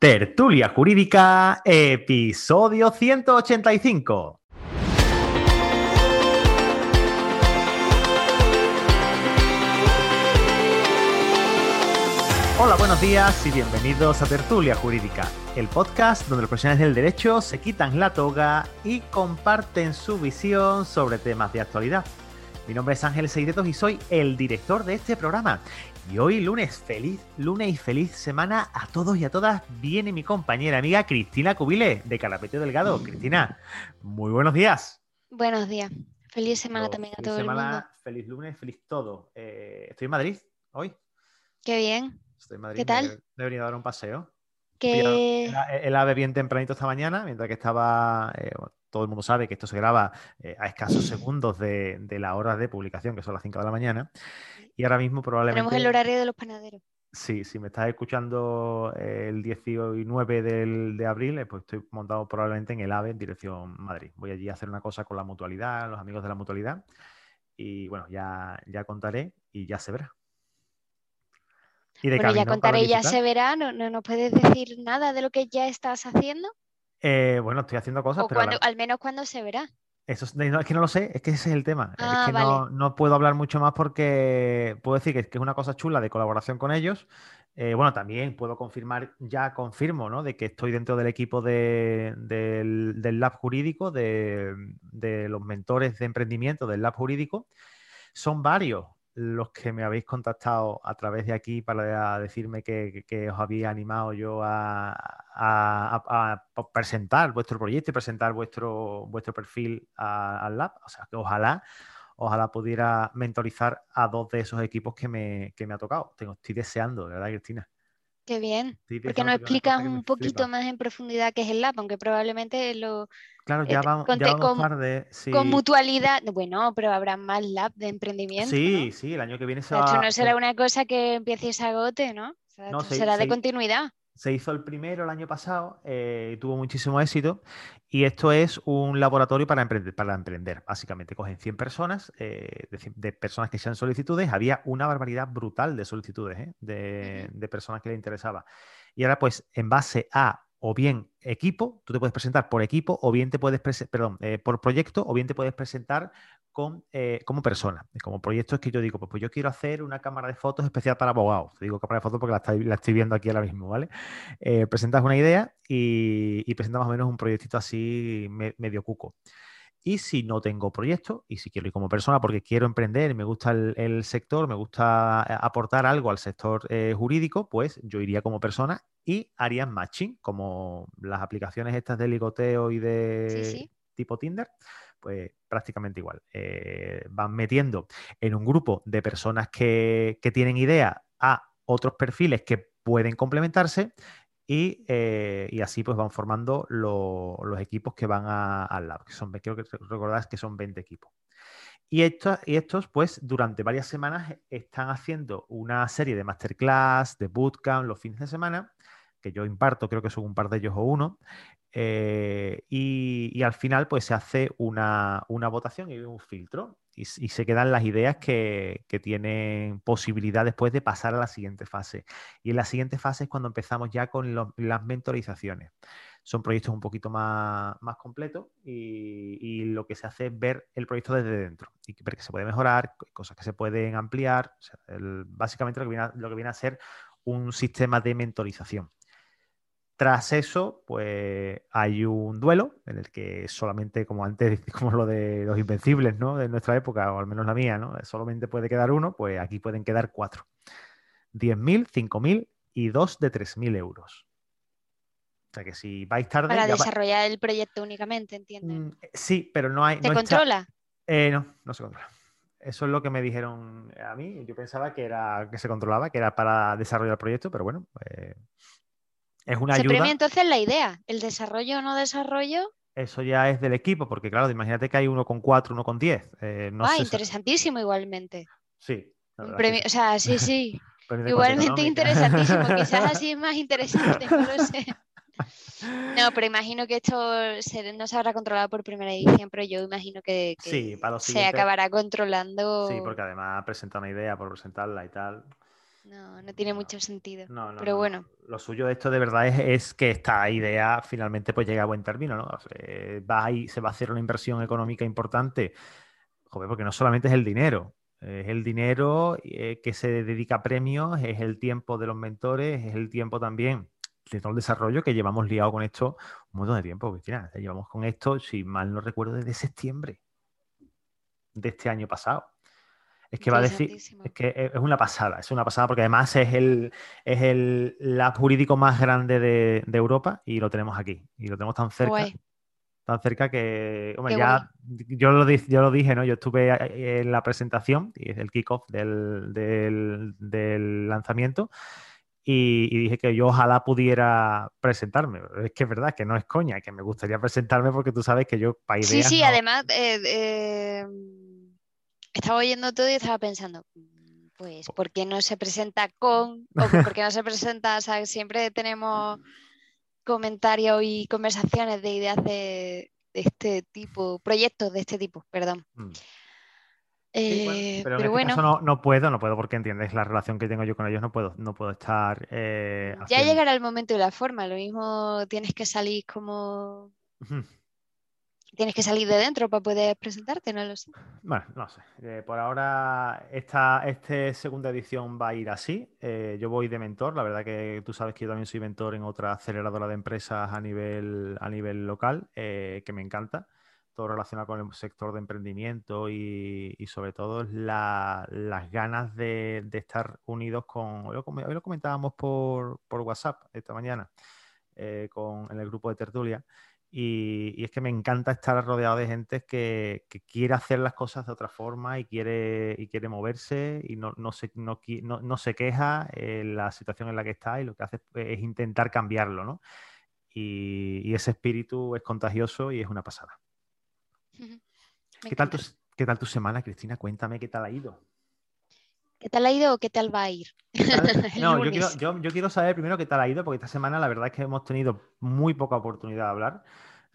Tertulia Jurídica, episodio 185. Hola, buenos días y bienvenidos a Tertulia Jurídica, el podcast donde los profesionales del derecho se quitan la toga y comparten su visión sobre temas de actualidad. Mi nombre es Ángel Seiretos y soy el director de este programa. Y hoy lunes, feliz lunes y feliz semana a todos y a todas. Viene mi compañera amiga Cristina Cubile de Carapeteo Delgado. Cristina, muy buenos días. Buenos días. Feliz semana también a todo el mundo. Feliz lunes, feliz todo. Eh, estoy en Madrid hoy. Qué bien. Estoy en Madrid. ¿Qué tal? Me he venido a dar un paseo. Que... El, ave bien tempranito esta mañana, mientras que estaba, eh, todo el mundo sabe que esto se graba eh, a escasos segundos de, de la hora de publicación, que son las 5 de la mañana. Y ahora mismo probablemente... Tenemos el horario de los panaderos. Sí, si me estás escuchando el 19 del, de abril, pues estoy montado probablemente en el AVE en dirección Madrid. Voy allí a hacer una cosa con la mutualidad, los amigos de la mutualidad. Y bueno, ya, ya contaré y ya se verá. Y bueno, ya contaré, ya se verá. ¿No, no, ¿No puedes decir nada de lo que ya estás haciendo? Eh, bueno, estoy haciendo cosas, o pero. Cuando, Al menos cuando se verá. Eso es que no lo sé, es que ese es el tema. es Ah, que vale. no, no puedo hablar mucho más porque puedo decir que, que es una cosa chula de colaboración con ellos. Eh, bueno, también puedo confirmar, ya confirmo, ¿no? De que estoy dentro del equipo de- del, del Lab Jurídico, de, de los mentores de emprendimiento del Lab Jurídico. Son varios los que me habéis contactado a través de aquí para decirme que, os había animado yo a, presentar vuestro proyecto y presentar vuestro, vuestro perfil al lab. O sea, que ojalá, ojalá pudiera mentorizar a dos de esos equipos que me, que me ha tocado. Tengo, estoy deseando, de verdad, Cristina. Qué bien. Estoy ¿Por qué no deseando porque una explicas un poquito flipa. más en profundidad qué es el lab? Aunque probablemente lo, Claro, ya eh, vamos, conté ya vamos con- tarde. Sí, con mutualidad. Bueno, pero habrá más lab de emprendimiento. sí, ¿no? sí, el año que viene se esto va. no será una cosa que empiece y se agote, ¿no? O sea, No, esto se- será de se- continuidad. Se hizo el primero el año pasado, eh, tuvo muchísimo éxito y esto es un laboratorio para emprender, para emprender. Básicamente cogen 100 personas, eh, de, personas que sean solicitudes. Había una barbaridad brutal de solicitudes, ¿eh? de, de personas que le interesaba. Y ahora pues en base a o bien equipo, tú te puedes presentar por equipo o bien te puedes presentar, perdón, eh, por proyecto o bien te puedes presentar con, eh, como persona. Como proyecto es que yo digo, pues, pues yo quiero hacer una cámara de fotos especial para abogados. Te digo cámara de fotos porque la, estoy- viendo aquí ahora mismo, ¿vale? Eh, presentas una idea y, y presentas más o menos un proyectito así me- medio cuco. Y si no tengo proyecto y si quiero ir como persona porque quiero emprender, me gusta el, el sector, me gusta eh, aportar algo al sector eh, jurídico, pues yo iría como persona y haría matching, como las aplicaciones estas de ligoteo y de Sí, sí. tipo Tinder, pues prácticamente igual. Eh, van metiendo en un grupo de personas que, que tienen idea a otros perfiles que pueden complementarse y, eh, y así pues van formando lo- los equipos que van al lab, que son, creo que recordáis que son 20 equipos. Y y estos, pues, durante varias semanas están haciendo una serie de masterclass, de bootcamp, los fines de semana, que yo imparto, creo que son un par de ellos o uno, eh, y, y al final, pues, se hace una, una votación y un filtro, y, se quedan las ideas que, que tienen posibilidad después de pasar a la siguiente fase. Y en la siguiente fase es cuando empezamos ya con las mentorizaciones. Son proyectos un poquito más, más completos y, y lo que se hace es ver el proyecto desde dentro y ver que se puede mejorar, cosas que se pueden ampliar. Básicamente lo que, viene a, lo que viene a ser un sistema de mentorización. Tras eso, pues hay un duelo en el que solamente, como antes, como lo de los invencibles, ¿no? De nuestra época, o al menos la mía, ¿no? Solamente puede quedar uno, pues aquí pueden quedar cuatro. 10.000, 5.000 y dos de 3.000 euros. O sea que si vais tarde... Para va- desarrollar el proyecto únicamente, entiendo. Mm, sí, pero no hay... ¿Se no está- controla? eh, no, no se controla. Eso es lo que me dijeron a mí. Yo pensaba que era que se controlaba, que era para desarrollar el proyecto, pero bueno, eh, es una Se ayuda. premia entonces la idea. El desarrollo o no desarrollo. Eso ya es del equipo, porque claro, imagínate que hay uno con cuatro, uno con diez. eh, no ah, sé interesantísimo igualmente. Sí. premio, o sea, sí, sí. Igualmente interesantísimo. Quizás así es más interesante, no lo sé. No, pero imagino que esto se- no se habrá controlado por primera edición, pero yo imagino que, que Sí, para los se acabará controlando. Sí, porque además presenta una idea por presentarla y tal. No, no tiene mucho sentido. No, no, Pero no, bueno. no. Lo suyo de esto de verdad es, es que esta idea finalmente pues llega a buen término, ¿no? Eh, va ahí, se va a hacer una inversión económica importante, joder, porque no solamente es el dinero, es el dinero eh, que se dedica a premios, es el tiempo de los mentores, es el tiempo también de todo el desarrollo que llevamos liado con esto un montón de tiempo, Cristina. Llevamos con esto, si mal no recuerdo, desde septiembre de este año pasado. Es que va a decir, es que es una pasada, es una pasada porque además es el, es el lab jurídico más grande de, de Europa y lo tenemos aquí. Y lo tenemos tan cerca, Guay. tan cerca que, hombre, Qué ya yo lo, yo lo dije, ¿no? Yo estuve en la presentación, el kickoff del, del, del lanzamiento, y, y dije que yo ojalá pudiera presentarme. Es que es verdad, que no es coña, que me gustaría presentarme porque tú sabes que yo para Sí, ideas sí, no- además eh, eh, estaba oyendo todo y estaba pensando, mm, pues, ¿por qué no se presenta con? O ¿por qué no se presenta? O sea, siempre tenemos comentarios y conversaciones de ideas de, de este tipo, proyectos de este tipo, perdón. Mm. Sí, bueno, Eh, pero en este bueno, caso no, no puedo, no puedo porque entiendes la relación que tengo yo con ellos, no puedo, no puedo estar eh, ya llegará el momento y la forma. Lo mismo tienes que salir como... Tienes que salir de dentro para poder presentarte, no lo sé. Bueno, no sé. Eh, por ahora, esta, esta segunda edición va a ir así. Eh, yo voy de mentor. La verdad que tú sabes que yo también soy mentor en otra aceleradora de empresas a nivel, a nivel local, eh, que me encanta. Todo relacionado con el sector de emprendimiento y, y sobre todo la- las ganas de, de estar unidos con... Hoy lo, hoy lo comentábamos por, por WhatsApp esta mañana eh, con, en el grupo de tertulia. Y, y es que me encanta estar rodeado de gente que, que quiere hacer las cosas de otra forma y quiere, y quiere moverse y no, no, se, no, no- no se queja en la situación en la que está y lo que hace es intentar cambiarlo, ¿no? Y, y ese espíritu es contagioso y es una pasada. ¿Qué tal, tu, ¿Qué tal tu semana, Cristina? Cuéntame qué tal ha ido. ¿Qué tal ha ido o qué tal va a ir? No, yo quiero, lunes. yo, yo quiero saber primero qué tal ha ido, porque esta semana la verdad es que hemos tenido muy poca oportunidad de hablar.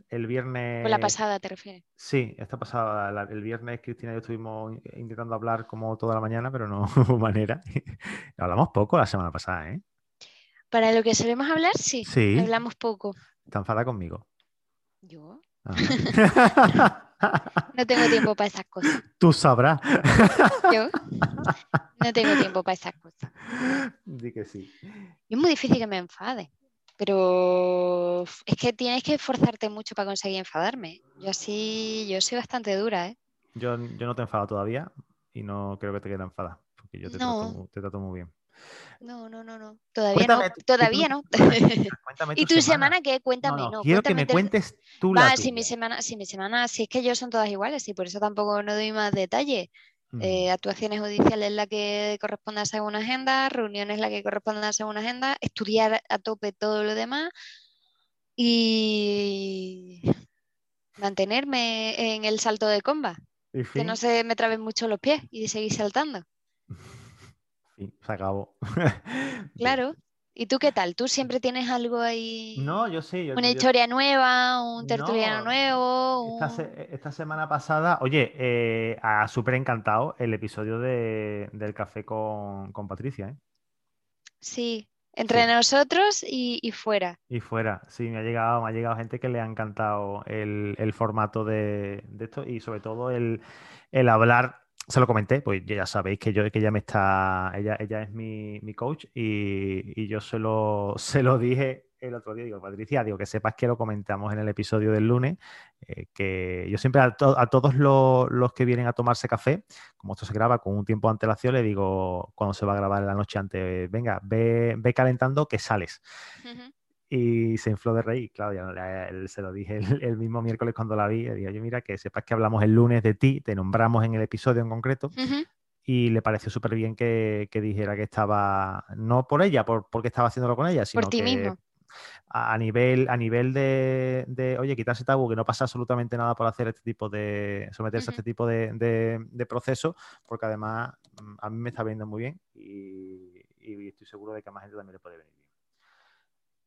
El viernes. Por la pasada, ¿te refieres? Sí, esta pasada, la- el viernes Cristina y yo estuvimos in- intentando hablar como toda la mañana, pero no hubo manera. Hablamos poco la semana pasada, ¿eh? Para lo que solemos hablar, sí. Sí. Hablamos poco. Está enfada conmigo. Yo Ajá. no tengo tiempo para esas cosas. Tú sabrás. Yo no tengo tiempo para esas cosas. Di que sí. Y es muy difícil que me enfade. Pero es que tienes que esforzarte mucho para conseguir enfadarme. Yo así, yo soy bastante dura, ¿eh? Yo, yo no te he enfadado todavía y no creo que te quede enfada, porque yo te, No. trato, te trato muy bien. No, no, no, no. Todavía Cuéntame no. Todavía tú- no. Cuéntame ¿Y tu semana qué? Cuéntame, No, no. no, quiero que me cuentes tú la Va, si mi semana, si mi semana, si es que yo son todas iguales, y por eso tampoco no doy más detalles. Mm. Eh, actuaciones judiciales la que corresponde a según agenda, reuniones la que corresponde a según agenda, estudiar a tope todo lo demás y mantenerme en el salto de comba, que no se me traben mucho los pies y seguir saltando. Fin, se acabó. Claro. ¿Y tú qué tal? ¿Tú siempre tienes algo ahí? No, yo sí. yo- Una yo- historia nueva, un tertuliano No, nuevo, Esta, se- esta semana pasada, oye, eh, ha súper encantado el episodio de- del café con, con Patricia, ¿eh? Sí, entre Sí. nosotros y, y fuera. Y fuera, sí, me ha llegado, me ha llegado gente que le ha encantado el, el formato de, de esto y sobre todo el, el hablar, se lo comenté, pues ya sabéis que yo que ella me está, ella, ella es mi, mi coach y, y yo se lo, se lo dije el otro día, digo, Patricia, digo, que sepas que lo comentamos en el episodio del lunes, eh, que yo siempre a, a todos los, los que vienen a tomarse café, como esto se graba con un tiempo de antelación, le digo, cuando se va a grabar la noche antes, venga, ve, ve calentando que sales. Y se infló de reír, claro, ya le- él se lo dije el, el mismo miércoles cuando la vi, le digo, yo mira, que sepas que hablamos el lunes de ti, te nombramos en el episodio en concreto, y le pareció súper bien que, que dijera que estaba, no por ella, por, porque estaba haciéndolo con ella, sino Por ti que mismo. a, a nivel, a nivel de, de, oye, quitarse tabú, que no pasa absolutamente nada por hacer este tipo de, someterse a este tipo de, de, de proceso, porque además mm, a mí me está viendo muy bien y, y estoy seguro de que a más gente también le puede venir bien.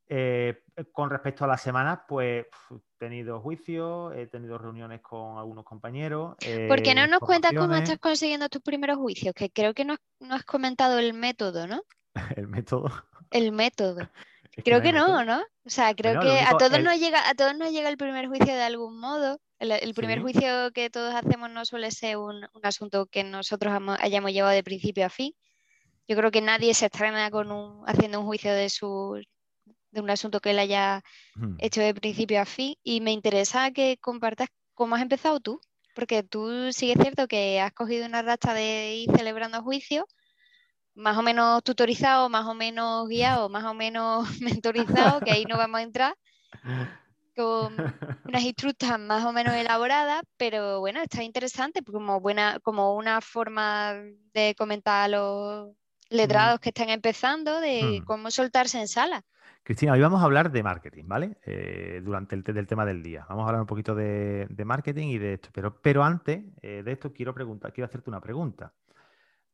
Eh, con respecto a las semanas, pues he tenido juicios, he tenido reuniones con algunos compañeros. ¿Por qué no eh, nos cuentas cómo estás consiguiendo tus primeros juicios? Que creo que no, has- no has comentado el método, ¿no? El método. El método. Es Creo que no, método. ¿no? O sea, creo Bueno, que a todos el- nos llega, a todos nos llega el primer juicio de algún modo. El, el primer Sí. juicio que todos hacemos no suele ser un, un asunto que nosotros hayamos llevado de principio a fin. Yo creo que nadie se estrena con un, haciendo un juicio de su de un asunto que él haya hecho de principio a fin. Y me interesa que compartas cómo has empezado tú. Porque tú sí es cierto que has cogido una racha de ir celebrando juicios, más o menos tutorizado, más o menos guiado, más o menos mentorizado, que ahí no vamos a entrar, con unas instructas más o menos elaboradas, pero bueno, está interesante porque como buena, como una forma de comentar a los letrados que están empezando de Mm. cómo soltarse en sala. Cristina, hoy vamos a hablar de marketing, ¿vale? Eh, durante el del tema del día. Vamos a hablar un poquito de, de marketing y de esto. Pero, pero antes eh, de esto quiero preguntar, quiero hacerte una pregunta.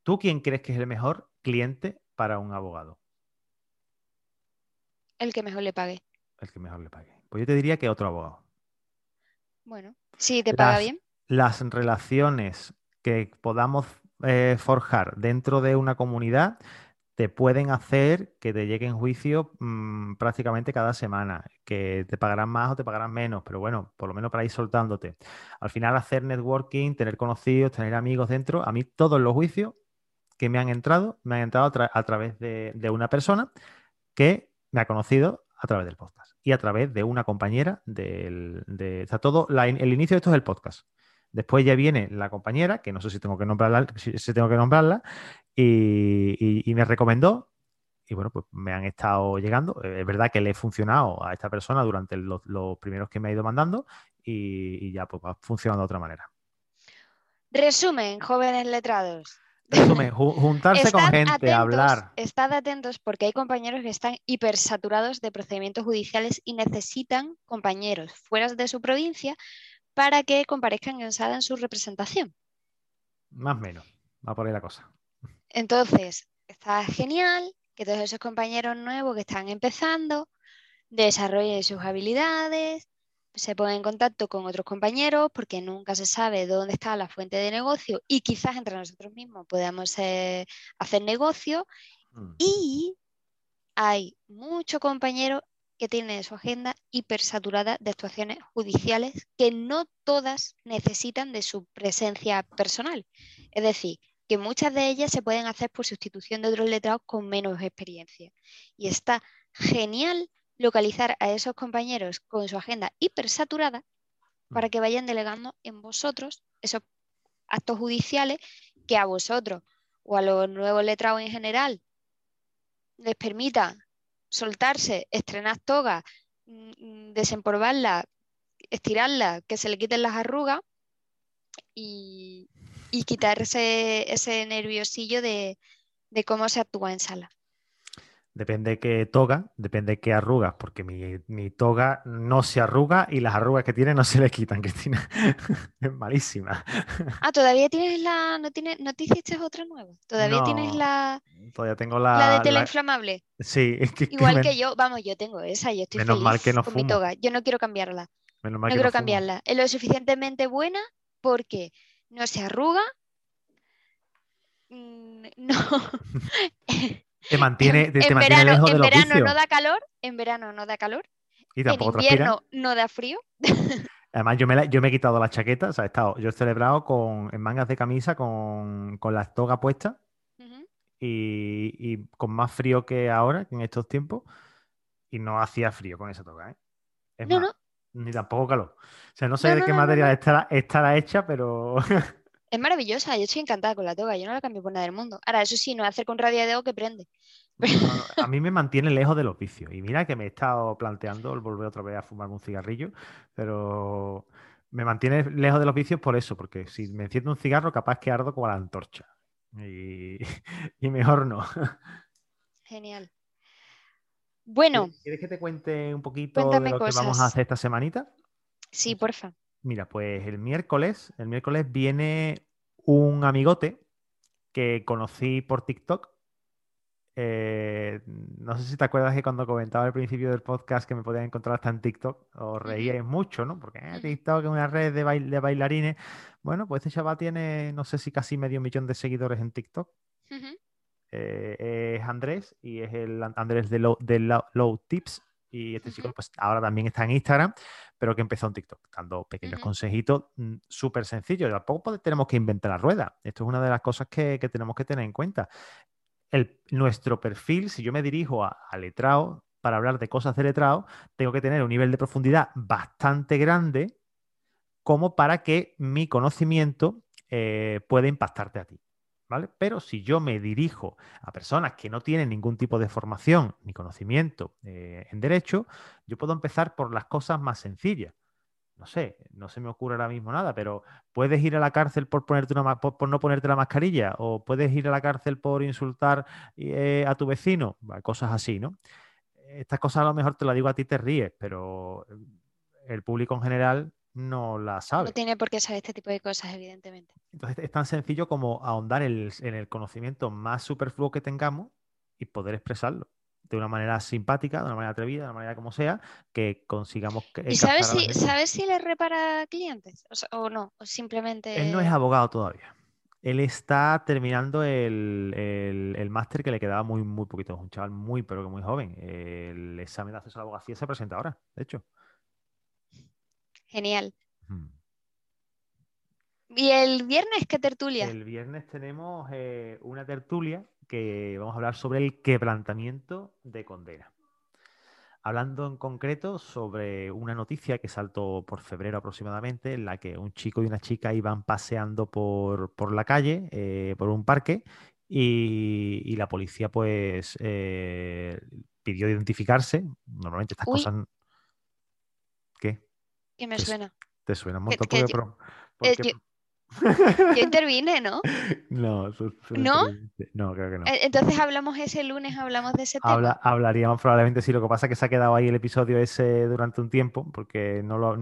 ¿Tú quién crees que es el mejor cliente para un abogado? El que mejor le pague. El que mejor le pague. Pues yo te diría que otro abogado. Bueno, si te paga Las- bien. Las relaciones que podamos eh, forjar dentro de una comunidad te pueden hacer que te lleguen juicios mm, prácticamente cada semana, que te pagarán más o te pagarán menos, pero bueno, por lo menos para ir soltándote. Al final hacer networking, tener conocidos, tener amigos dentro, a mí todos los juicios que me han entrado, me han entrado a, tra- a través de, una persona que me ha conocido a través del podcast y a través de una compañera del, de, o sea, todo, el inicio de esto es el podcast. Después ya viene la compañera, que no sé si tengo que nombrarla, si tengo que nombrarla, y, y- y me recomendó. Y bueno, pues me han estado llegando. Eh, Es verdad que le he funcionado a esta persona durante los, los primeros que me ha ido mandando y, y ya pues va funcionando de otra manera. Resumen, jóvenes letrados. Resumen, ju- juntarse con gente, atentos, hablar. Estad atentos porque hay compañeros que están hipersaturados de procedimientos judiciales y necesitan compañeros fuera de su provincia para que comparezcan en sala en su representación. Más o menos. Va por ahí la cosa. Entonces, está genial que todos esos compañeros nuevos que están empezando desarrollen sus habilidades, se pongan en contacto con otros compañeros porque nunca se sabe dónde está la fuente de negocio y quizás entre nosotros mismos podamos eh, hacer negocio Mm. y hay muchos compañeros que tienen su agenda hipersaturada de actuaciones judiciales que no todas necesitan de su presencia personal. Es decir, que muchas de ellas se pueden hacer por sustitución de otros letrados con menos experiencia. Y está genial localizar a esos compañeros con su agenda hipersaturada para que vayan delegando en vosotros esos actos judiciales que a vosotros o a los nuevos letrados en general les permita soltarse, estrenar toga, mm, mm, desempolvarla, estirarla, que se le quiten las arrugas y, y quitarse ese nerviosillo de, de cómo se actúa en sala. Depende qué toga, depende qué arrugas, porque mi, mi toga no se arruga y las arrugas que tiene no se le quitan, Cristina. es malísima. Ah, todavía tienes la. ¿No, tienes, ¿no te hiciste otra nueva? Todavía tienes la, Todavía tengo la la. de tela la- inflamable. Sí, es que, que Igual que yo, vamos, yo tengo esa, yo estoy Menos mal que feliz no con mi toga. Yo no quiero cambiarla. menos mal No que quiero cambiarla. Es lo suficientemente buena porque no se arruga. mm, No. Te mantiene, te, te en mantiene verano, lejos en de los verano vicios. no da calor, en verano no da calor, y en tampoco transpira. invierno no da frío. Además, yo me, la- yo me he quitado la chaqueta, o sea, he estado, yo he celebrado con, en mangas de camisa con, con la toga puesta Ujú. y, y con más frío que ahora, que en estos tiempos, y no hacía frío con esa toga, ¿eh? Es No, más, no, ni tampoco calor. O sea, no sé No, de no, qué no, material estará, estará hecha, pero es maravillosa. Yo estoy encantada con la toga. Yo no la cambio por nada del mundo. Ahora, eso sí, no es hacer con radiador que prende. a mí me mantiene lejos de los vicios. Y mira que me he estado planteando el volver otra vez a fumarme un cigarrillo, pero me mantiene lejos de los vicios por eso, porque si me enciendo un cigarro, capaz que ardo como la antorcha. Y, y mejor no. Genial. Bueno, ¿Quieres que te cuente un poquito de lo que vamos a hacer esta semanita? sí, porfa. Mira, pues el miércoles, el miércoles viene un amigote que conocí por TikTok eh, no sé si te acuerdas que cuando comentaba al principio del podcast que me podían encontrar hasta en TikTok, os reíais mucho, ¿no? Porque eh, TikTok es una red de, de, bailarines. Bueno, pues este chaval tiene, no sé si casi medio millón de seguidores en TikTok. Eh, es Andrés y es el Andrés de Low, de Low, Tips. Y este chico, pues ahora también está en Instagram, pero que empezó en TikTok, dando pequeños consejitos mm, súper sencillos. Tampoco tenemos que inventar la rueda. Esto es una de las cosas que, que tenemos que tener en cuenta nuestro perfil, si yo me dirijo a, letrado para hablar de cosas de letrado, tengo que tener un nivel de profundidad bastante grande como para que mi conocimiento eh, pueda impactarte a ti. ¿Vale? Pero si yo me dirijo a personas que no tienen ningún tipo de formación ni conocimiento eh, en derecho, yo puedo empezar por las cosas más sencillas no sé, no se me ocurre ahora mismo nada, pero puedes ir a la cárcel por, ponerte no ponerte la mascarilla o puedes ir a la cárcel por insultar eh, a tu vecino, cosas así, ¿no? Estas cosas a lo mejor te las digo a ti, te ríes, pero el público en general no la sabe. No tiene por qué saber este tipo de cosas, evidentemente. Entonces es tan sencillo como ahondar en el conocimiento más superfluo que tengamos y poder expresarlo de una manera simpática, de una manera atrevida, de una manera como sea, que consigamos que... ¿Y sabes si, sabes si le repara clientes o, no? O simplemente... Él no es abogado todavía. Él está terminando el, máster que le quedaba muy, muy poquito. Es un chaval muy, pero que muy joven. El examen de acceso a la abogacía se presenta ahora, de hecho. Genial. ¿Y el viernes qué tertulia? El viernes tenemos eh, una tertulia que vamos a hablar sobre el quebrantamiento de condena. Hablando en concreto sobre una noticia que saltó por febrero aproximadamente, en la que un chico y una chica iban paseando por, la calle, eh, por un parque, y, la policía pues eh, pidió identificarse. Normalmente estas cosas... ¿Qué? ¿Qué me suena? ¿Te suena un montón? porque, eh, yo intervine, ¿no? No, ¿No? No, creo que no. E, entonces hablamos ese lunes, hablamos de ese tema. hablaríamos probablemente sí, lo que pasa es que se ha quedado ahí el episodio ese durante un tiempo, porque no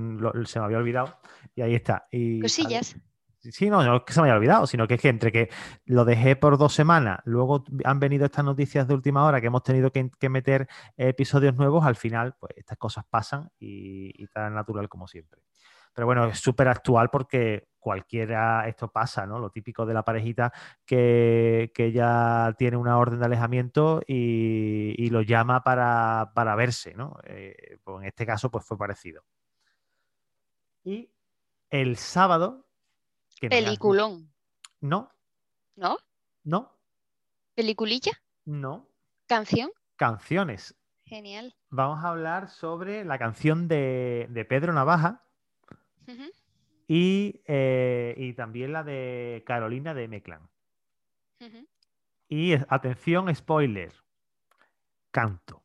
se me había olvidado, y ahí está. Y, Cosillas. Sí, no, no es que se me haya olvidado, sino que es que entre que lo dejé por dos semanas, luego han venido estas noticias de última hora que hemos tenido que, meter episodios nuevos, al final, pues estas cosas pasan y, y tan natural como siempre. Pero bueno, es súper actual porque cualquiera, esto pasa, ¿no? Lo típico de la parejita que, que ya tiene una orden de alejamiento y, lo llama para, verse, ¿no? Eh, pues en este caso, pues fue parecido. Y el sábado. Peliculón. No. ¿No? No. ¿Peliculilla? No. ¿Canción? Canciones. Genial. Vamos a hablar sobre la canción de, de Pedro Navaja, eh, y, también la de Carolina de Meclan. Y atención, spoiler. Canto.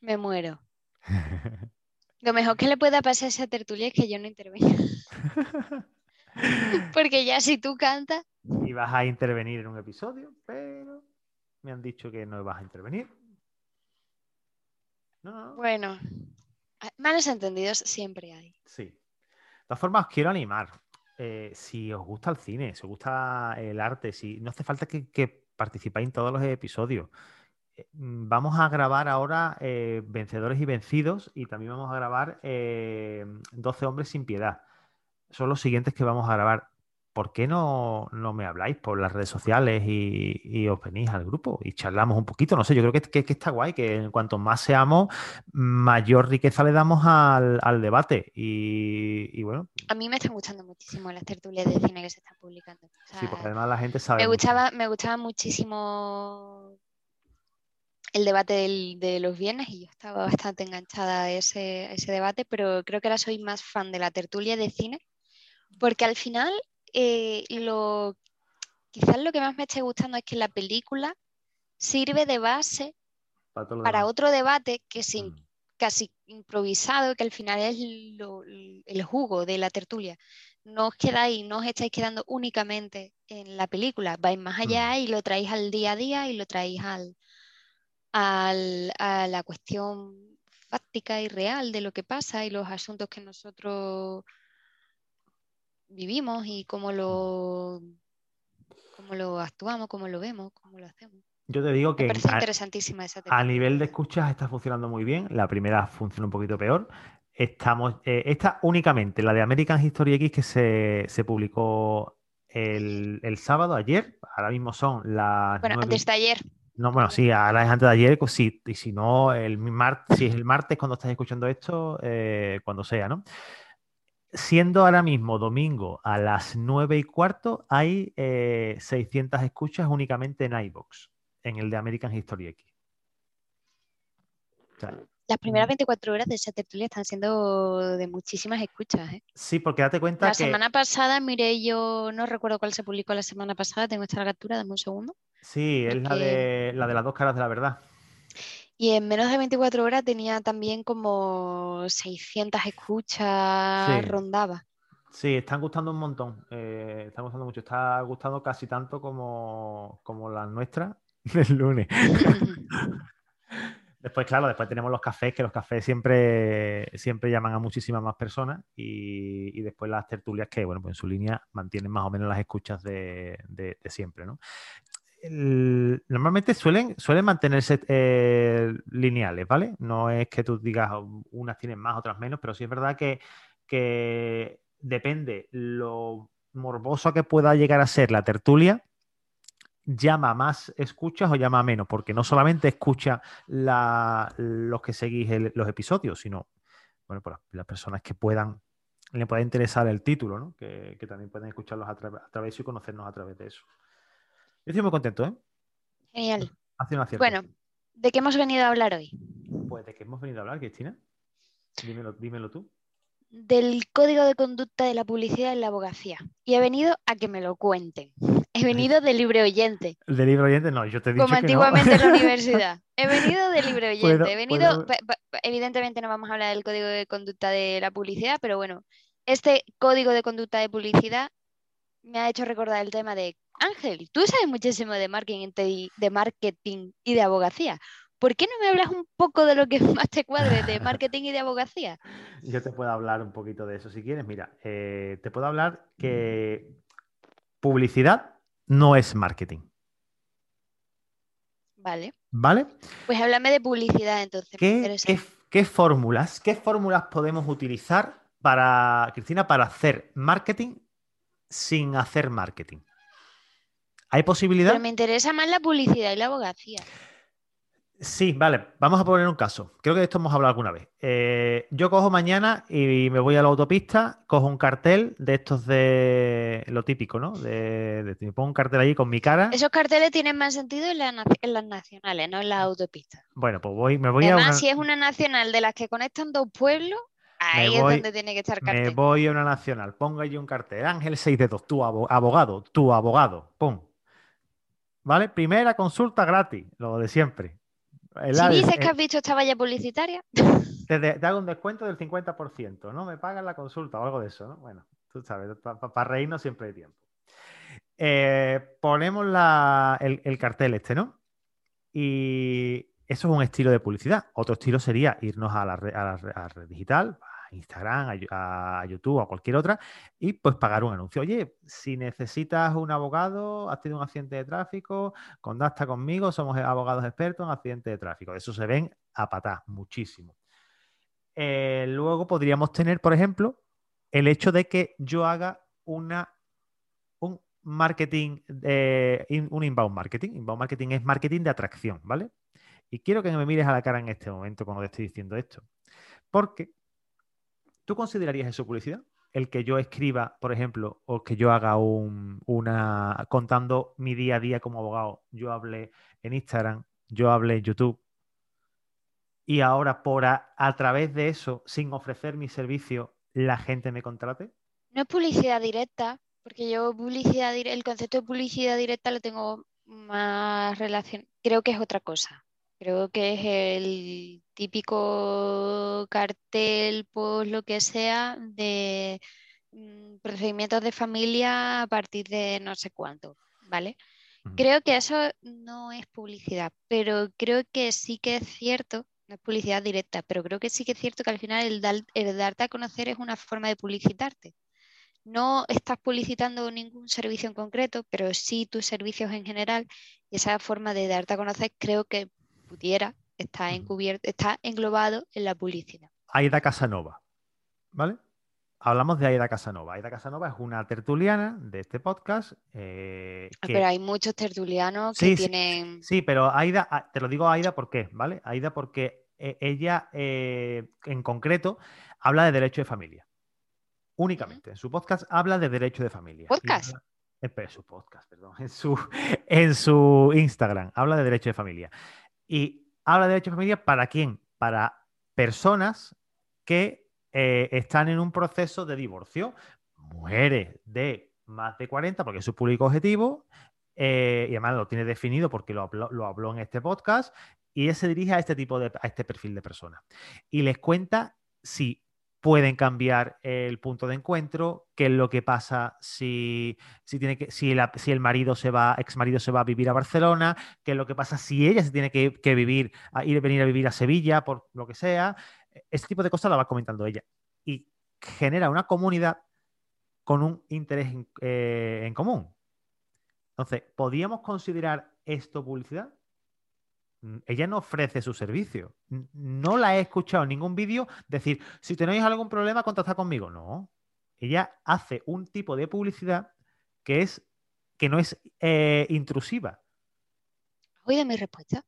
Me muero. Lo mejor que le pueda pasar a esa tertulia es que yo no intervenga. Porque ya si tú cantas. Y vas a intervenir en un episodio, pero me han dicho que no vas a intervenir. Bueno, malos entendidos siempre hay. Sí todas formas, os quiero animar. Eh, si os gusta el cine, si os gusta el arte, si no hace falta que, participéis en todos los episodios. Eh, vamos a grabar ahora eh, Vencedores y Vencidos y también vamos a grabar 12 Hombres sin Piedad. Son los siguientes que vamos a grabar. ¿por qué no, me habláis por las redes sociales y, os venís al grupo y charlamos un poquito? No sé, yo creo que, está guay, que en cuanto más seamos, mayor riqueza le damos al, debate. Y, bueno. A mí me están gustando muchísimo las tertulias de cine que se están publicando. sí, porque además la gente sabe. Me gustaba, me gustaba muchísimo el debate de los viernes y yo estaba bastante enganchada a ese, a ese debate, pero creo que ahora soy más fan de la tertulia de cine, porque al final eh, lo, quizás lo que más me esté gustando es que la película sirve de base para, otro debate que es mm. casi improvisado, que al final es el jugo de la tertulia. No os quedáis, no os estáis quedando únicamente en la película, vais más allá mm. y lo traéis al día a día y lo traéis al, a la cuestión fáctica y real de lo que pasa y los asuntos que nosotros vivimos y cómo lo, cómo lo actuamos, cómo lo vemos, cómo lo hacemos. Yo te digo que Me parece a, interesantísima esa a nivel de escuchas está funcionando muy bien. La primera funciona un poquito peor. Estamos, eh, esta únicamente, la de American History X que se, se publicó el, el sábado, ayer. Ahora mismo son las Bueno, antes de ayer. No, bueno, sí, ahora es antes de ayer, pues sí, y si no, el martes, si es el martes cuando estáis escuchando esto, eh, cuando sea, ¿no? Siendo ahora mismo domingo a las 9 y cuarto, hay eh, 600 escuchas únicamente en iBox, en el de American History X. O sea, Las primeras Mm. 24 horas de esa tertulia están siendo de muchísimas escuchas. ¿eh? sí, porque date cuenta La que semana pasada miré yo, no recuerdo cuál se publicó la semana pasada, tengo esta captura, dame un segundo. sí, es la de, la de las dos caras de la verdad. Y en menos de 24 horas tenía también como 600 escuchas, Sí. rondaba. Sí, están gustando un montón. eh, están gustando mucho. Está gustando casi tanto como, como las nuestras del lunes. Después, claro, después tenemos los cafés, que los cafés siempre, siempre llaman a muchísimas más personas y, y después las tertulias que, bueno, pues en su línea mantienen más o menos las escuchas de, de- de siempre, ¿no? Normalmente suelen, suelen mantenerse eh, lineales, ¿vale? No es que tú digas "Oh, unas tienen más, otras menos, pero sí es verdad que, que depende lo morboso que pueda llegar a ser la tertulia, llama más escuchas o llama menos, porque no solamente escucha los que seguís los episodios, sino bueno, pues las, personas que puedan, le pueda interesar el título, ¿no? Que, también pueden escucharlos a, tra- a través y conocernos a través de eso. Yo estoy muy contento, ¿eh? Genial. Hace un acierto. Bueno, ¿de qué hemos venido a hablar hoy? Pues de qué hemos venido a hablar, Cristina. Dímelo, dímelo tú. Del código de conducta de la publicidad en la abogacía. Y he venido a que me lo cuenten. He venido de libre oyente, de libro oyente, no, yo te he dicho como que no. antiguamente en la universidad. He venido de libre oyente. Puedo- He venido, evidentemente no vamos a hablar del código de conducta de la publicidad, pero bueno, este código de conducta de publicidad me ha hecho recordar el tema de Ángel, tú sabes muchísimo de marketing, y- de marketing y de abogacía. ¿Por qué no me hablas un poco de lo que más te cuadre de marketing y de abogacía? Yo te puedo hablar un poquito de eso si quieres. Mira, eh, te puedo hablar que publicidad no es marketing, Vale, ¿vale? pues háblame de publicidad entonces. me ¿Qué, interesa. qué- qué fórmulas, qué fórmulas podemos utilizar para, Cristina, para hacer marketing sin hacer marketing? ¿Hay posibilidad? Pero me interesa más la publicidad y la abogacía. Sí, vale, vamos a poner un caso. Creo que de esto hemos hablado alguna vez. Eh, yo cojo mañana y me voy a la autopista, cojo un cartel de estos de lo típico, ¿no? De, de- me pongo un cartel allí con mi cara. Esos carteles tienen más sentido en, la nac- en las nacionales, no en las autopistas. Bueno, pues voy, me voy Además, a una, si es una nacional de las que conectan dos pueblos, ahí voy- es donde tiene que estar me cartel. voy a una nacional, pongo allí un cartel, Ángel 6 dedos, tu abo- abogado, tu abogado, pum. ¿Vale? Primera consulta gratis, lo de siempre. El Si dices eh, que has visto esta valla publicitaria, te, hago un descuento del 50%, ¿no? Me pagan la consulta o algo de eso, ¿no? Bueno, tú sabes, para reírnos siempre hay tiempo. Eh, ponemos la- el, el cartel este, ¿no? Y eso es un estilo de publicidad. Otro estilo sería irnos a la red, a la red- a la red digital, Instagram, a, a YouTube, a cualquier otra, y pues pagar un anuncio. Oye, si necesitas un abogado, has tenido un accidente de tráfico, contacta conmigo, somos abogados expertos en accidentes de tráfico. Eso se ven a patás, muchísimo. Eh, luego podríamos tener, por ejemplo, el hecho de que yo haga una, un marketing, eh, un inbound marketing. Inbound marketing es marketing de atracción, ¿vale? Y quiero que me mires a la cara en este momento cuando te estoy diciendo esto. Porque ¿tú considerarías eso publicidad? El que yo escriba, por ejemplo, o que yo haga un, una, contando mi día a día como abogado, yo hable en Instagram, yo hable en YouTube, y ahora por a, a través de eso, sin ofrecer mi servicio, la gente me contrate. no es publicidad directa, porque yo publicidad el concepto de publicidad directa lo tengo más relación, creo que es otra cosa. Creo que es el típico cartel, pues lo que sea, de mm, procedimientos de familia a partir de no sé cuánto, ¿vale? Creo que eso no es publicidad, pero creo que sí que es cierto, no es publicidad directa, pero creo que sí que es cierto que al final el, el darte a conocer es una forma de publicitarte. no estás publicitando ningún servicio en concreto, pero sí tus servicios en general. Y esa forma de darte a conocer creo que pudiera estar, encubierto, está englobado en la publicidad. Aida Casanova, ¿vale? Hablamos de Aida Casanova. Aida Casanova es una tertuliana de este podcast. Eh, ah, pero hay muchos tertulianos que tienen. Sí, pero Aida, ah, te lo digo Aida, ¿por qué? ¿Vale? Aida, porque eh, ella eh, en concreto habla de derecho de familia. Únicamente. En su podcast habla de derecho de familia. ¿Podcast? En su podcast, perdón. En su, en su Instagram habla de derecho de familia. Y habla de derecho de familia para quién? Para personas que eh, están en un proceso de divorcio. Mujeres de más de 40, porque es su público objetivo, eh, y además lo tiene definido porque lo habló, en este podcast, y él se dirige a este tipo de, a este perfil de personas. Y les cuenta si pueden cambiar el punto de encuentro, qué es lo que pasa si, si, tiene que, si, si el marido se va, ex marido se va a vivir a Barcelona, qué es lo que pasa si ella se tiene que, que vivir, a ir venir a vivir a Sevilla, por lo que sea, este tipo de cosas la va comentando ella. Y genera una comunidad con un interés en, eh, común. Entonces, ¿podríamos considerar esto publicidad? Mm, ella no ofrece su servicio. No la he escuchado en ningún vídeo decir, si tenéis algún problema, contactad conmigo. No. Ella hace un tipo de publicidad que es que no es eh, intrusiva. Oye, mi respuesta.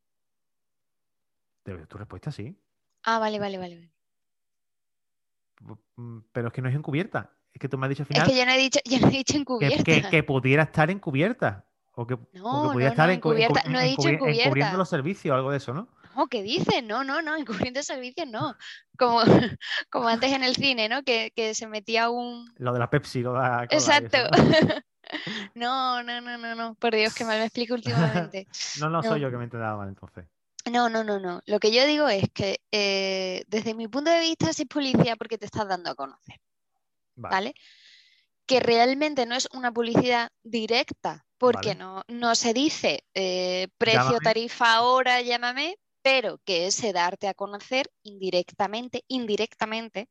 tu respuesta sí. Ah, vale, vale, vale. Mm, pero es que no es encubierta. Es que tú me has dicho al final. Es que yo no he dicho, yo no he dicho encubierta. Que, pudiera estar encubierta. O que, no, pudiera estar encubierta. no he dicho encubierta. Encubriendo los servicios o algo de eso, ¿no? No, ¿qué dices? No, no, no, encubriendo servicios no. Como, como antes en el cine, ¿no? Que, que se metía un. Lo de la Pepsi, lo de la Exacto. ¿no? no, no, no, no, Por Dios, que mal me explico últimamente. no, no, soy yo que me he enterado mal entonces. No, no, no, no. Lo que yo digo es que eh, desde mi punto de vista es publicidad porque te estás dando a conocer. Vale. Que realmente no es una publicidad directa porque no, no se dice eh, precio, tarifa, hora, llámame, pero que ese darte a conocer indirectamente, indirectamente,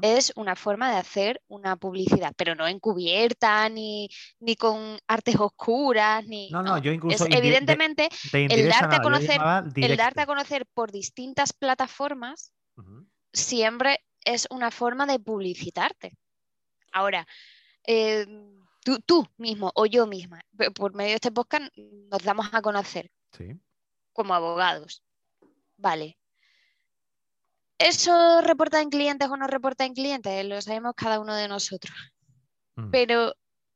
es una forma de hacer una publicidad, pero no encubierta, ni, ni con artes oscuras, ni... No, no, yo incluso... evidentemente, el, darte a conocer, el darte a conocer por distintas plataformas siempre es una forma de publicitarte. Ahora, eh, tú, tú mismo o yo misma, por medio de este podcast, nos damos a conocer como abogados Vale. ¿Eso reporta en clientes o no reporta en clientes? Lo sabemos cada uno de nosotros. Mm. Pero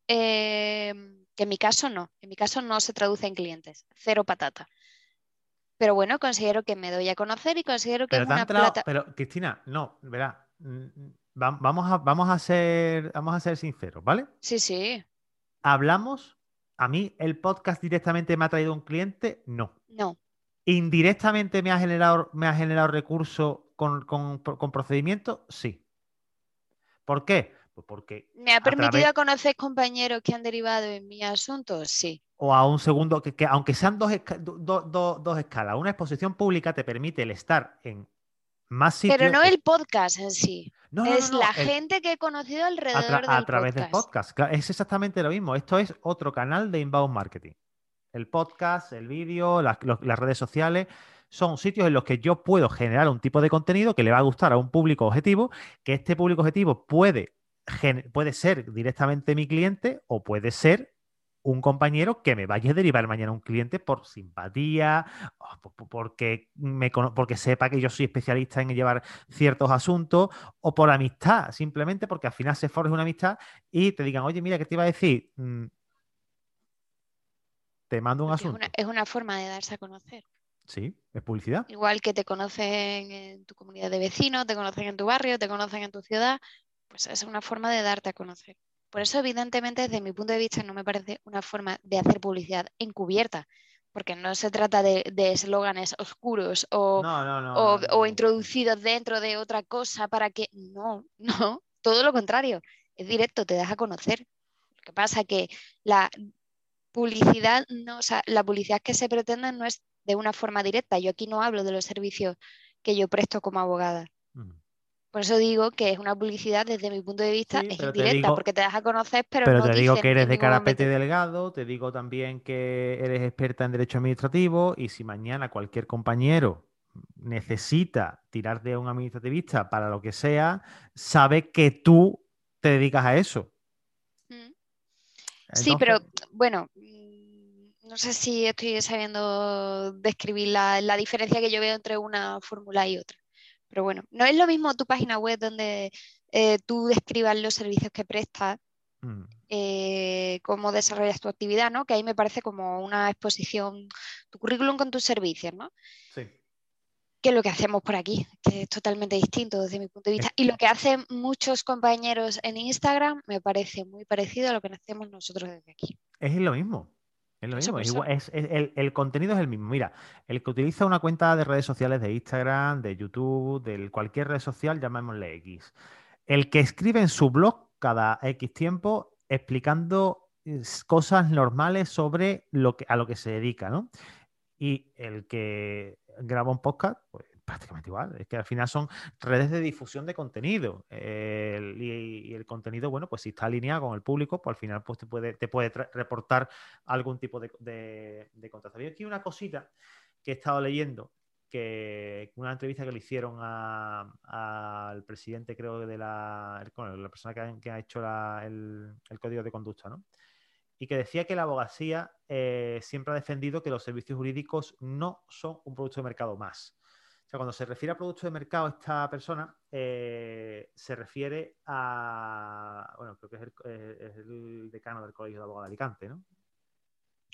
que en mi caso no. En mi caso no se traduce en clientes. Cero patata. Pero bueno, considero que me doy a conocer y considero que pero es una plata... Pero Cristina, no, verá. Vamos a, vamos, a ser, vamos a ser sinceros, ¿vale? Sí, sí. ¿Hablamos? ¿A mí el podcast directamente me ha traído un cliente? No. No indirectamente me ha generado, me ha generado recursos con, con, procedimientos, sí. ¿Por qué? Pues porque. ¿Me ha permitido conocer compañeros que han derivado en mi asunto? Sí. O a un segundo, que, aunque sean dos, dos escalas, una exposición pública te permite el estar en más sitios. Pero no el podcast en sí. No, es la gente que he conocido alrededor a, a través del podcast. Es exactamente lo mismo. Esto es otro canal de inbound marketing el podcast, el vídeo, las, redes sociales, son sitios en los que yo puedo generar un tipo de contenido que le va a gustar a un público objetivo, que este público objetivo puede, puede ser directamente mi cliente o puede ser un compañero que me vaya a derivar mañana un cliente por simpatía, porque, me, porque sepa que yo soy especialista en llevar ciertos asuntos, o por amistad, simplemente porque al final se forja una amistad y te digan, oye, mira, ¿qué te iba a decir? Mm, te mando un asunto. Es una, forma de darse a conocer. Sí, es publicidad. Igual que te conocen en tu comunidad de vecinos, te conocen en tu barrio, te conocen en tu ciudad, pues es una forma de darte a conocer. Por eso, evidentemente, desde mi punto de vista, no me parece una forma de hacer publicidad encubierta, porque no se trata de eslóganes oscuros o, o, introducidos dentro de otra cosa para que. No, no, todo lo contrario. Es directo, te das a conocer. Lo que pasa es que la, publicidad, no, o sea, la publicidad que se pretende no es de una forma directa. Yo aquí no hablo de los servicios que yo presto como abogada. Por eso digo que es una publicidad desde mi punto de vista Sí, es te indirecta, digo- porque te das a conocer, pero, Pero no te digo que eres de carapete momento- delgado, te digo también que eres experta en derecho administrativo y si mañana cualquier compañero necesita tirar de un administrativista para lo que sea, sabe que tú te dedicas a eso. Mm. Sí, pero bueno, mm, no sé si estoy sabiendo describir la, la diferencia que yo veo entre una fórmula y otra. Pero bueno, no es lo mismo tu página web donde eh, tú describas los servicios que prestas, mm, eh, cómo desarrollas tu actividad, ¿no? Que ahí me parece como una exposición, tu currículum con tus servicios, ¿no? sí. que lo que hacemos por aquí, que es totalmente distinto desde mi punto de vista. Y lo que hacen muchos compañeros en Instagram me parece muy parecido a lo que hacemos nosotros desde aquí. Es lo mismo. Es lo mismo. igual- es- es- el, el contenido es el mismo. Mira, el que utiliza una cuenta de redes sociales de Instagram, de YouTube, de cualquier red social, llamémosle X. El que escribe en su blog cada X tiempo explicando cosas normales sobre lo que, a lo que se dedica, ¿no? Y el que graba un podcast, pues prácticamente igual. Es que al final son redes de difusión de contenido. Y, el contenido, bueno, pues si está alineado con el público, pues al final pues, te puede, te puede reportar algún tipo de, de, contacto. Había aquí una cosita que he estado leyendo, que una entrevista que le hicieron al presidente, creo, de la, la persona que ha, hecho el código de conducta, ¿no? y que decía que la abogacía eh, siempre ha defendido que los servicios jurídicos no son un producto de mercado más. Sea, cuando se refiere a producto de mercado, esta persona eh, se refiere a, bueno, creo que es el, es el decano del Colegio de Abogados de Alicante, ¿no?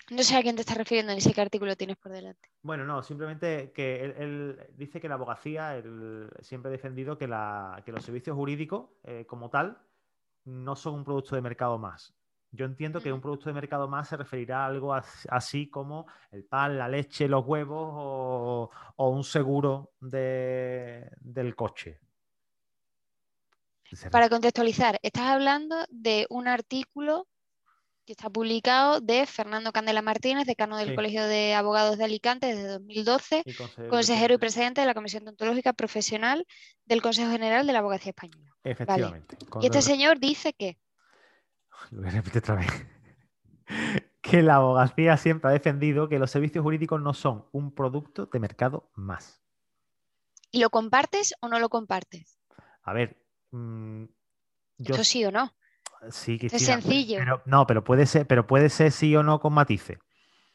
No sé a quién te estás refiriendo ni sé qué artículo tienes por delante. Bueno, no, simplemente que él, él dice que la abogacía él siempre ha defendido que, la- que los servicios jurídicos, eh, como tal, no son un producto de mercado más. Yo entiendo que un producto de mercado más se referirá a algo as- así como el pan, la leche, los huevos o, o un seguro de- del coche. Para contextualizar, estás hablando de un artículo que está publicado de Fernando Candela Martínez, decano del Sí. Colegio de Abogados de Alicante desde 2012, y consejero consejero y presidente. de la Comisión Deontológica Profesional del Consejo General de la Abogacía Española. Efectivamente. Y este señor dice que Lo voy a repetir otra vez. que la abogacía siempre ha defendido que los servicios jurídicos no son un producto de mercado más. ¿Y lo compartes o no lo compartes? A ver, mm, yo Esto sí o no. sí, Esto es Cristina, sencillo. pero no, pero puede ser, pero puede ser sí o no con matices.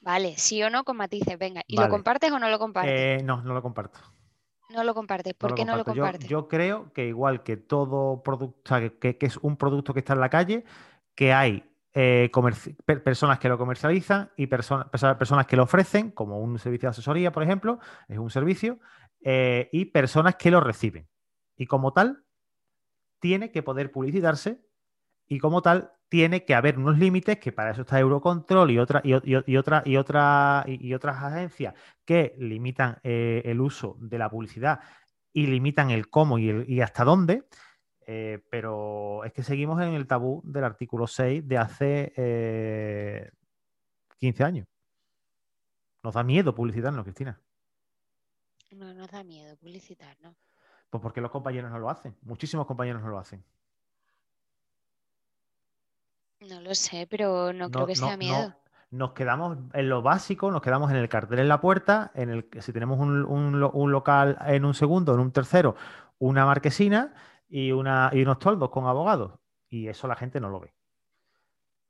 Vale, sí o no con matices. Venga, ¿y Vale. lo compartes o no lo compartes? Eh, no, no lo comparto. no lo compartes. ¿Por qué no lo comparto. Yo- compartes? Yo, creo que igual que todo producto, que, que es un producto que está en la calle, que hay eh, personas que lo comercializan y persona- perso- personas que lo ofrecen, como un servicio de asesoría, por ejemplo, es un servicio, eh, y personas que lo reciben. Y como tal, tiene que poder publicitarse y como tal tiene que haber unos límites que para eso está Eurocontrol y otra y, y otra y otra y otras agencias que limitan eh, el uso de la publicidad y limitan el cómo y, el- y hasta dónde. Eh, pero es que seguimos en el tabú del artículo 6 de hace eh, 15 años. Nos da miedo publicitarnos, Cristina. No nos da miedo publicitar, ¿no? Pues porque los compañeros no lo hacen. Muchísimos compañeros no lo hacen. No lo sé, pero no, creo que sea miedo. Nos quedamos en lo básico, nos quedamos en el cartel en la puerta, en el que si tenemos un, un lo- un local en un segundo, en un tercero, una marquesina y, una, y unos toldos con abogados. Y eso la gente no lo ve.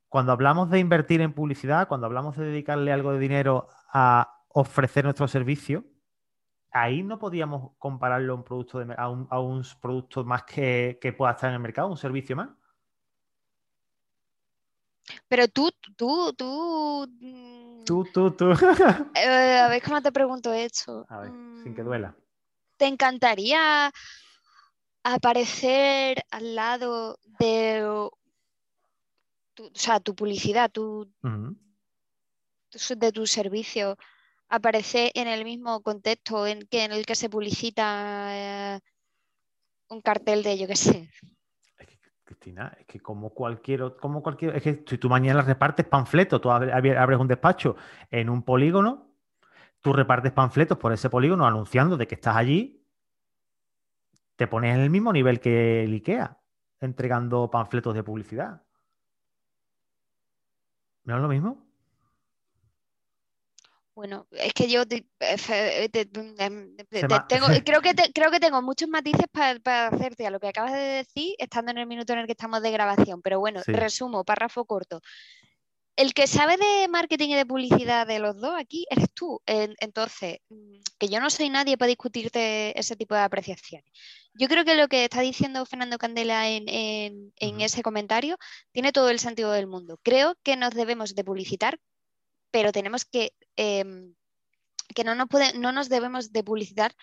Cuando hablamos de invertir en publicidad, cuando hablamos de dedicarle algo de dinero a ofrecer nuestro servicio, ahí no podíamos compararlo a un producto, de, mer- a, un, a un producto más que, que pueda estar en el mercado, un servicio más. Pero tú, tú, tú. mm, Tú, tú, tú. eh, a ver cómo te pregunto esto. A ver, sin que Mm, duela. ¿Te encantaría aparecer al lado de tu, o sea, tu publicidad, tu, de tu servicio, aparecer en el mismo contexto en, que, en el que se publicita eh, un cartel de, yo qué sé, Es que, Cristina, es que como cualquier, como cualquier, es que si tú mañana repartes panfletos, tú abre- abre- abres un despacho en un polígono, tú repartes panfletos por ese polígono anunciando de que estás allí, te pones en el mismo nivel que el IKEA, entregando panfletos de publicidad. ¿No es lo mismo? Bueno, es que yo creo, que creo que tengo muchos matices para, hacerte a lo que acabas de decir, estando en el minuto en el que estamos de grabación. Pero bueno, resumo, párrafo corto. El que sabe de marketing y de publicidad de los dos aquí eres tú. Entonces, mm, que yo no soy nadie para discutirte ese tipo de apreciaciones. Yo creo que lo que está diciendo Fernando Candela en, ese comentario tiene todo el sentido del mundo. Creo que nos debemos de publicitar, pero tenemos que, em, que no, nos puede, no nos debemos de publicitar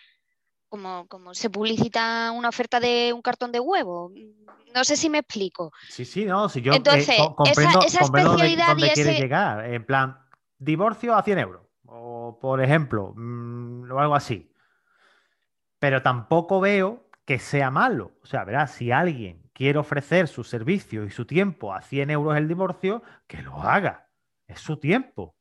como, como se publicita una oferta de un cartón de huevo. No sé si me explico. Sí, sí, no, si yo eh, Entonces, comprendo, esa, especialidad dónde, quiere llegar. En plan, divorcio a 100 euros. O, por ejemplo, mm, o algo así. Pero tampoco veo que sea malo. O sea, verás, si alguien quiere ofrecer su servicio y su tiempo a 100 euros el divorcio, que lo haga. Es su tiempo.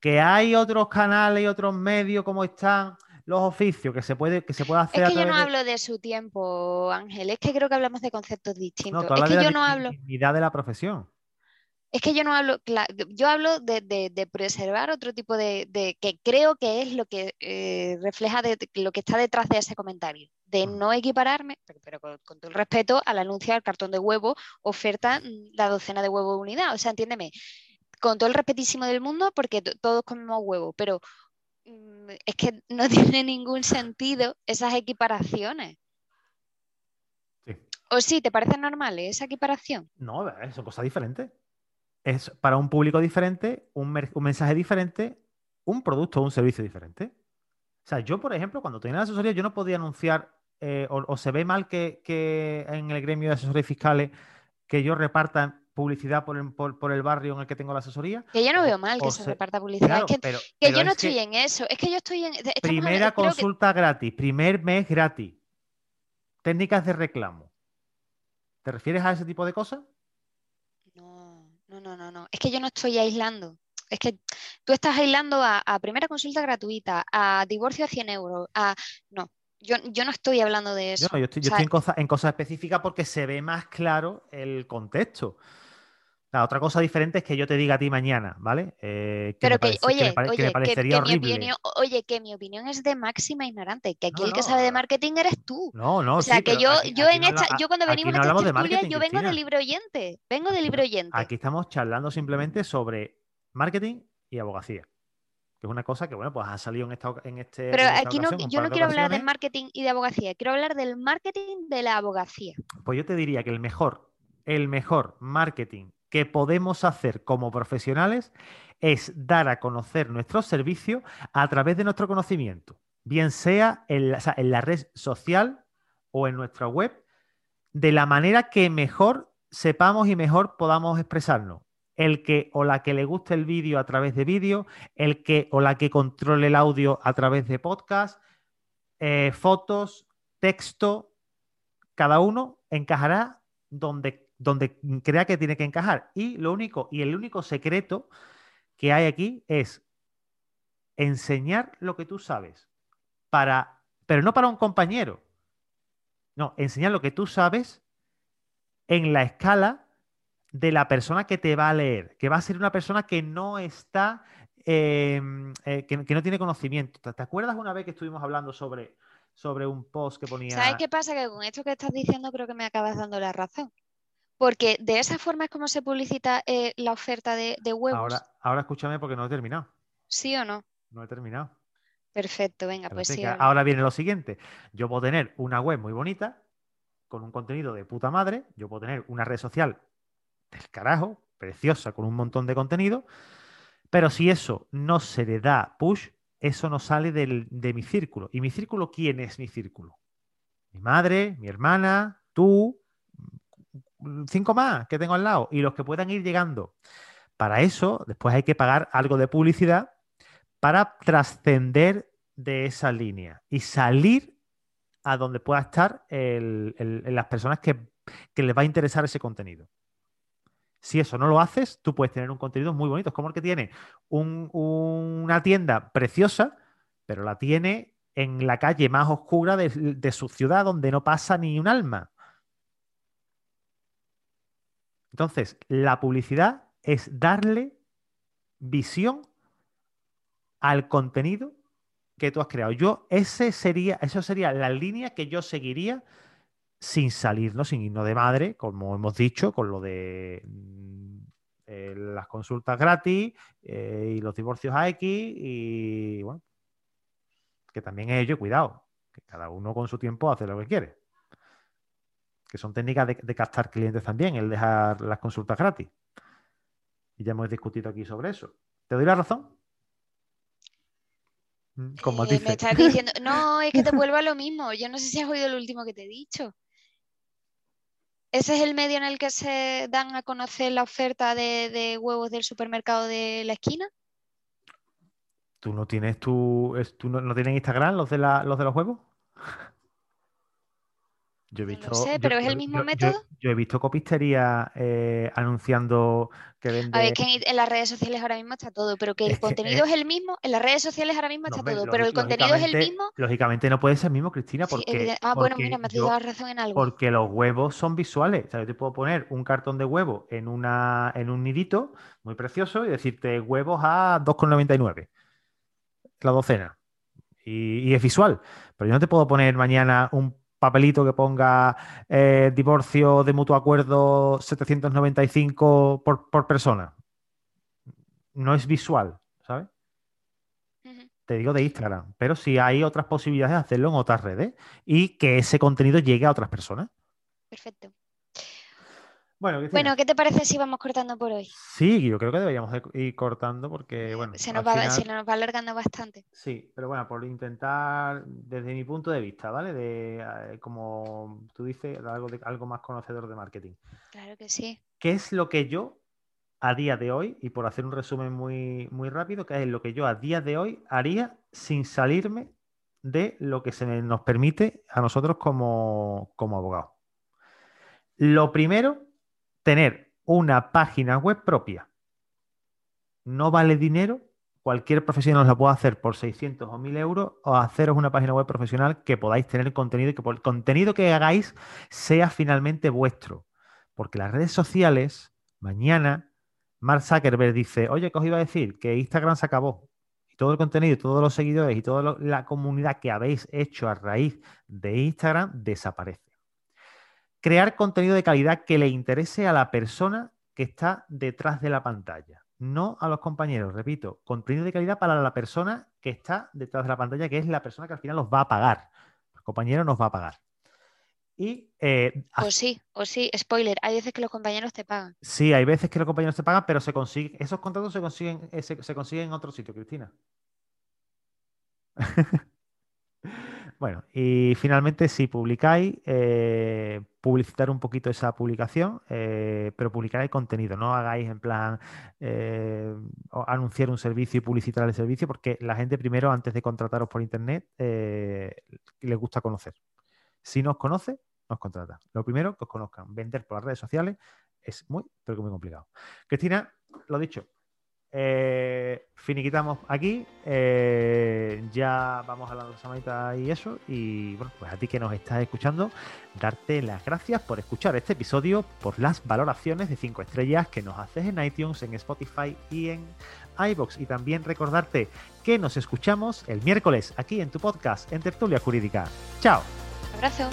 Que hay otros canales y otros medios como están los oficios que se puede, que se puede hacer. Es que yo no hablo de su tiempo, Ángel, es que creo que hablamos de conceptos distintos. es que yo no hablo. de la profesión. Es que yo no hablo, yo hablo de, preservar otro tipo de, que creo que es lo que eh, refleja lo que está detrás de ese comentario, de mm. no equipararme, pero, con, todo el respeto, al anuncio del cartón de huevo, oferta mm, la docena de huevos de unidad. O sea, entiéndeme, con todo el respetísimo del mundo, porque todos comemos huevo, pero es que no tiene ningún sentido esas equiparaciones. ¿O sí? ¿Te parece normal esa equiparación? No, son cosas diferentes. Es para un público diferente, un, mensaje diferente, un producto o un servicio diferente. O sea, yo, por ejemplo, cuando tenía la asesoría, yo no podía anunciar, eh, o, se ve mal que, que, en el gremio de asesores fiscales que yo reparta publicidad por el, barrio en el que tengo la asesoría. Que yo no veo mal que se, reparta publicidad. que, yo no estoy en eso. Es que yo estoy en. Primera consulta gratis, primer mes gratis. Técnicas de reclamo. ¿Te refieres a ese tipo de cosas? No, no, no, no, no. Es que yo no estoy aislando. Es que tú estás aislando a, primera consulta gratuita, a divorcio a 100 euros, a. No, yo, no estoy hablando de eso. yo estoy, en, cosas, en cosas específicas porque se ve más claro el contexto. La otra cosa diferente es que yo te diga a ti mañana, ¿vale? Eh, Pero que, oye, oye, que, mi opinión, oye, que mi opinión es de máxima ignorante, que aquí el que sabe de marketing eres tú. No, no, O sea, que yo, yo en esta, yo cuando venimos a esta tertulia, yo vengo de libro oyente, vengo de libro oyente. Aquí estamos charlando simplemente sobre marketing y abogacía. Que es una cosa que, bueno, pues ha salido en, esta, en este. Pero aquí no, yo no quiero hablar de marketing y de abogacía, quiero hablar del marketing de la abogacía. Pues yo te diría que el mejor, el mejor marketing que podemos hacer como profesionales es dar a conocer nuestro servicio a través de nuestro conocimiento, bien sea en la, red social o en nuestra web, de la manera que mejor sepamos y mejor podamos expresarnos. El que o la que le guste el vídeo a través de vídeo, el que o la que controle el audio a través de podcast, eh, fotos, texto, cada uno encajará donde donde crea que tiene que encajar. Y lo único, y el único secreto que hay aquí es enseñar lo que tú sabes. Para, pero no para un compañero. No, enseñar lo que tú sabes en la escala de la persona que te va a leer, que va a ser una persona que no está, em, eh, que, no tiene conocimiento. ¿Te, acuerdas una vez que estuvimos hablando sobre, sobre un post que ponía... ¿Sabes qué pasa? Que con esto que estás diciendo creo que me acabas dando la razón. Porque de esa forma es como se publicita eh, la oferta de, huevos. Ahora, ahora escúchame porque no he terminado. ¿Sí o no? No he terminado. Perfecto, venga, pues sí. Ahora viene lo siguiente. Yo puedo tener una web muy bonita, con un contenido de puta madre. Yo puedo tener una red social del carajo, preciosa, con un montón de contenido. Pero si eso no se le da push, eso no sale de mi círculo. ¿Y mi círculo quién es mi círculo? Mi madre, mi hermana, tú, cinco más que tengo al lado y los que puedan ir llegando. Para eso, después hay que pagar algo de publicidad para trascender de esa línea y salir a donde pueda estar las personas que, les va a interesar ese contenido. Si eso no lo haces, tú puedes tener un contenido muy bonito. Es como el que tiene una tienda preciosa, pero la tiene en la calle más oscura de, su ciudad donde no pasa ni un alma. Entonces, la publicidad es darle visión al contenido que tú has creado. Yo, ese sería, eso sería la línea que yo seguiría sin salirnos, sin irnos de madre, como hemos dicho, con lo de mm, eh, las consultas gratis eh, y los divorcios a X y bueno, que también es ello, cuidado, que cada uno con su tiempo hace lo que quiere. Que son técnicas de, de captar clientes también, el dejar las consultas gratis. Y ya hemos discutido aquí sobre eso. ¿Te doy la razón? Mm, como eh, me estás diciendo, no, es que te vuelvo a lo mismo. Yo no sé si has oído lo último que te he dicho. ¿Ese es el medio en el que se dan a conocer la oferta de, huevos del supermercado de la esquina? ¿Tú no tienes tu, tú no, no, tienes Instagram los de, los de los huevos? Yo he visto, no sé, pero es el mismo método. Yo, he visto copistería eh, anunciando que vende. A ver, que en, las redes sociales ahora mismo está todo, pero que el contenido es... el mismo. En las redes sociales ahora mismo está todo, pero el contenido es el mismo. Lógicamente no puede ser el mismo, Cristina, porque. ah, bueno, mira, me has dado razón en algo. Porque los huevos son visuales. O sea, yo te puedo poner un cartón de huevo en, una, en un nidito muy precioso y decirte huevos a 2,99 la docena. Y, y es visual. Pero yo no te puedo poner mañana un papelito que ponga eh, divorcio de mutuo acuerdo 795 por, persona. No es visual, ¿sabes? Te digo de Instagram, pero sí hay otras posibilidades de hacerlo en otras redes y que ese contenido llegue a otras personas. Perfecto. Bueno, ¿qué te parece si vamos cortando por hoy? Sí, yo creo que deberíamos ir cortando porque, bueno. Se nos, va, alargando bastante. Sí, pero bueno, por intentar, desde mi punto de vista, ¿vale? De, eh, como tú dices, algo, de, algo más conocedor de marketing. Claro que sí. ¿Qué es lo que yo, a día de hoy, y por hacer un resumen muy, muy rápido, qué es lo que yo a día de hoy haría sin salirme de lo que se nos permite a nosotros como, como abogados? Lo primero tener una página web propia. No vale dinero, cualquier profesional la puede hacer por 600 o 1000 euros o haceros una página web profesional que podáis tener contenido y que el contenido que hagáis sea finalmente vuestro. Porque las redes sociales, mañana, Mark Zuckerberg dice, oye, ¿qué os iba a decir? Que Instagram se acabó. Y todo el contenido, todos los seguidores y toda la comunidad que habéis hecho a raíz de Instagram desaparece crear contenido de calidad que le interese a la persona que está detrás de la pantalla, no a los compañeros, repito, contenido de calidad para la persona que está detrás de la pantalla, que es la persona que al final los va a pagar. El compañero nos va a pagar. Y, eh, o sí, o sí, spoiler, hay veces que los compañeros te pagan. Sí, hay veces que los compañeros te pagan, pero se consiguen, esos contratos se consiguen, eh, se consiguen en otro sitio, Cristina. Bueno, y finalmente, si publicáis, eh, publicitar un poquito esa publicación, eh, pero publicar el contenido, no hagáis en plan eh, anunciar un servicio y publicitar el servicio, porque la gente primero, antes de contrataros por internet, les gusta conocer. Si no os conoce, nos contrata. Lo primero, que os conozcan. Vender por las redes sociales es muy, pero que muy complicado. Cristina, lo dicho, eh, finiquitamos aquí. Eh, ya vamos a la semanita y eso. Y bueno, pues a ti que nos estás escuchando, darte las gracias por escuchar este episodio, por las valoraciones de 5 estrellas que nos haces en iTunes, en Spotify y en iBox. Y también recordarte que nos escuchamos el miércoles aquí en tu podcast en Tertulia Jurídica. ¡Chao! Abrazo.